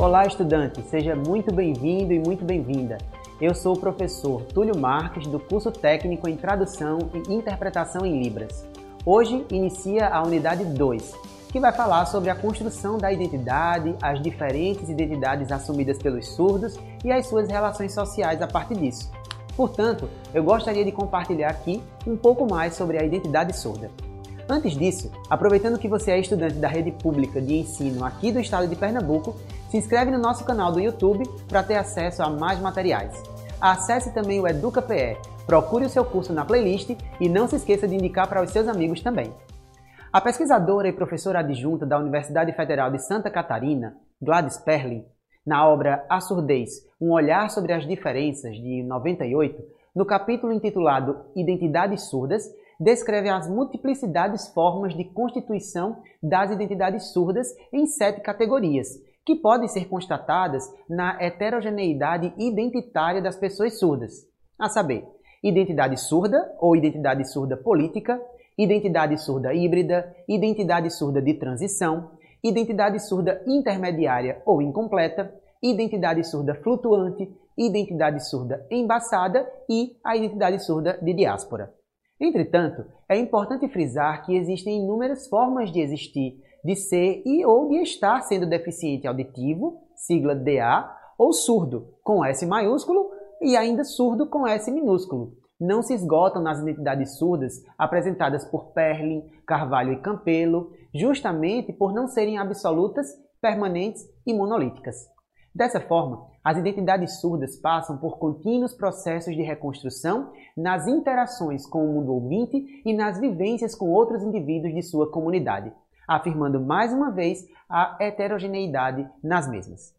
Olá, estudante, seja muito bem-vindo e muito bem-vinda. Eu sou o professor Túlio Marques, do curso técnico em Tradução e Interpretação em Libras. Hoje inicia a unidade 2, que vai falar sobre a construção da identidade, as diferentes identidades assumidas pelos surdos e as suas relações sociais a partir disso. Portanto, eu gostaria de compartilhar aqui um pouco mais sobre a identidade surda. Antes disso, aproveitando que você é estudante da rede pública de ensino aqui do estado de Pernambuco, se inscreve no nosso canal do YouTube para ter acesso a mais materiais. Acesse também o EducaPE, procure o seu curso na playlist e não se esqueça de indicar para os seus amigos também. A pesquisadora e professora adjunta da Universidade Federal de Santa Catarina, Gladys Perlin, na obra A Surdez, um olhar sobre as diferenças, de 98, no capítulo intitulado Identidades Surdas, descreve as multiplicidades formas de constituição das identidades surdas em sete categorias, que podem ser constatadas na heterogeneidade identitária das pessoas surdas, a saber, identidade surda ou identidade surda política, identidade surda híbrida, identidade surda de transição, identidade surda intermediária ou incompleta, identidade surda flutuante, identidade surda embaçada e a identidade surda de diáspora. Entretanto, é importante frisar que existem inúmeras formas de existir, de ser e ou de estar sendo deficiente auditivo, sigla DA, ou surdo, com S maiúsculo, e ainda surdo com S minúsculo. Não se esgotam nas identidades surdas apresentadas por Perlin, Carvalho e Campelo, justamente por não serem absolutas, permanentes e monolíticas. Dessa forma, as identidades surdas passam por contínuos processos de reconstrução nas interações com o mundo ouvinte e nas vivências com outros indivíduos de sua comunidade, afirmando mais uma vez a heterogeneidade nas mesmas.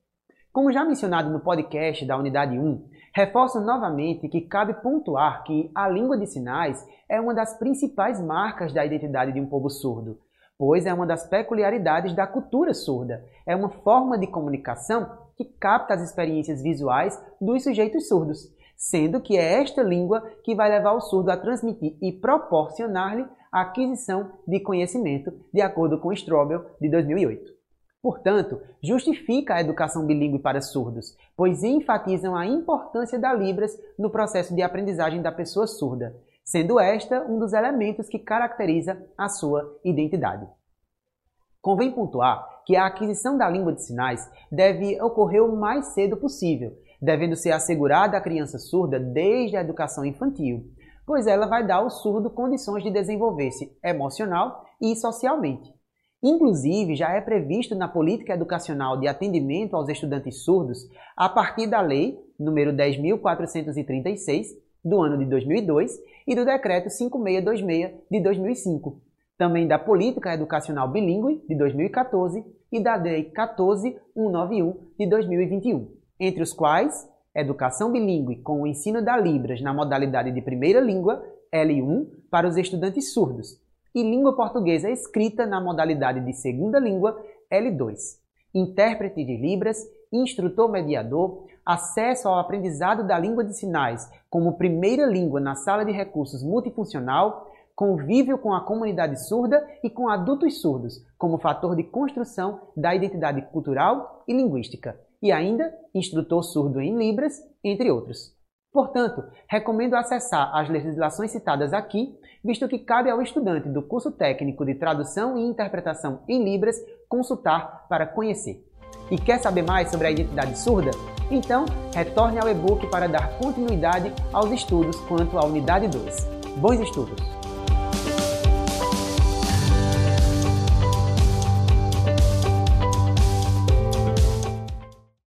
Como já mencionado no podcast da Unidade 1, reforço novamente que cabe pontuar que a língua de sinais é uma das principais marcas da identidade de um povo surdo, pois é uma das peculiaridades da cultura surda. É uma forma de comunicação que capta as experiências visuais dos sujeitos surdos, sendo que é esta língua que vai levar o surdo a transmitir e proporcionar-lhe a aquisição de conhecimento, de acordo com Strobel, de 2008. Portanto, justifica a educação bilíngue para surdos, pois enfatizam a importância da Libras no processo de aprendizagem da pessoa surda, sendo esta um dos elementos que caracteriza a sua identidade. Convém pontuar que a aquisição da língua de sinais deve ocorrer o mais cedo possível, devendo ser assegurada à criança surda desde a educação infantil, pois ela vai dar ao surdo condições de desenvolver-se emocional e socialmente. Inclusive, já é previsto na política educacional de atendimento aos estudantes surdos, a partir da Lei número 10.436, do ano de 2002, e do Decreto 5626 de 2005, também da Política Educacional Bilingue de 2014 e da Lei 14191 de 2021, entre os quais Educação Bilingue com o ensino da Libras na modalidade de primeira língua, L1, para os estudantes surdos, e Língua Portuguesa escrita na modalidade de segunda língua, L2. Intérprete de Libras, instrutor mediador, acesso ao aprendizado da língua de sinais como primeira língua na sala de recursos multifuncional, convívio com a comunidade surda e com adultos surdos, como fator de construção da identidade cultural e linguística, e ainda instrutor surdo em Libras, entre outros. Portanto, recomendo acessar as legislações citadas aqui, visto que cabe ao estudante do curso técnico de tradução e interpretação em Libras consultar para conhecer. E quer saber mais sobre a identidade surda? Então, retorne ao e-book para dar continuidade aos estudos quanto à unidade 2. Bons estudos!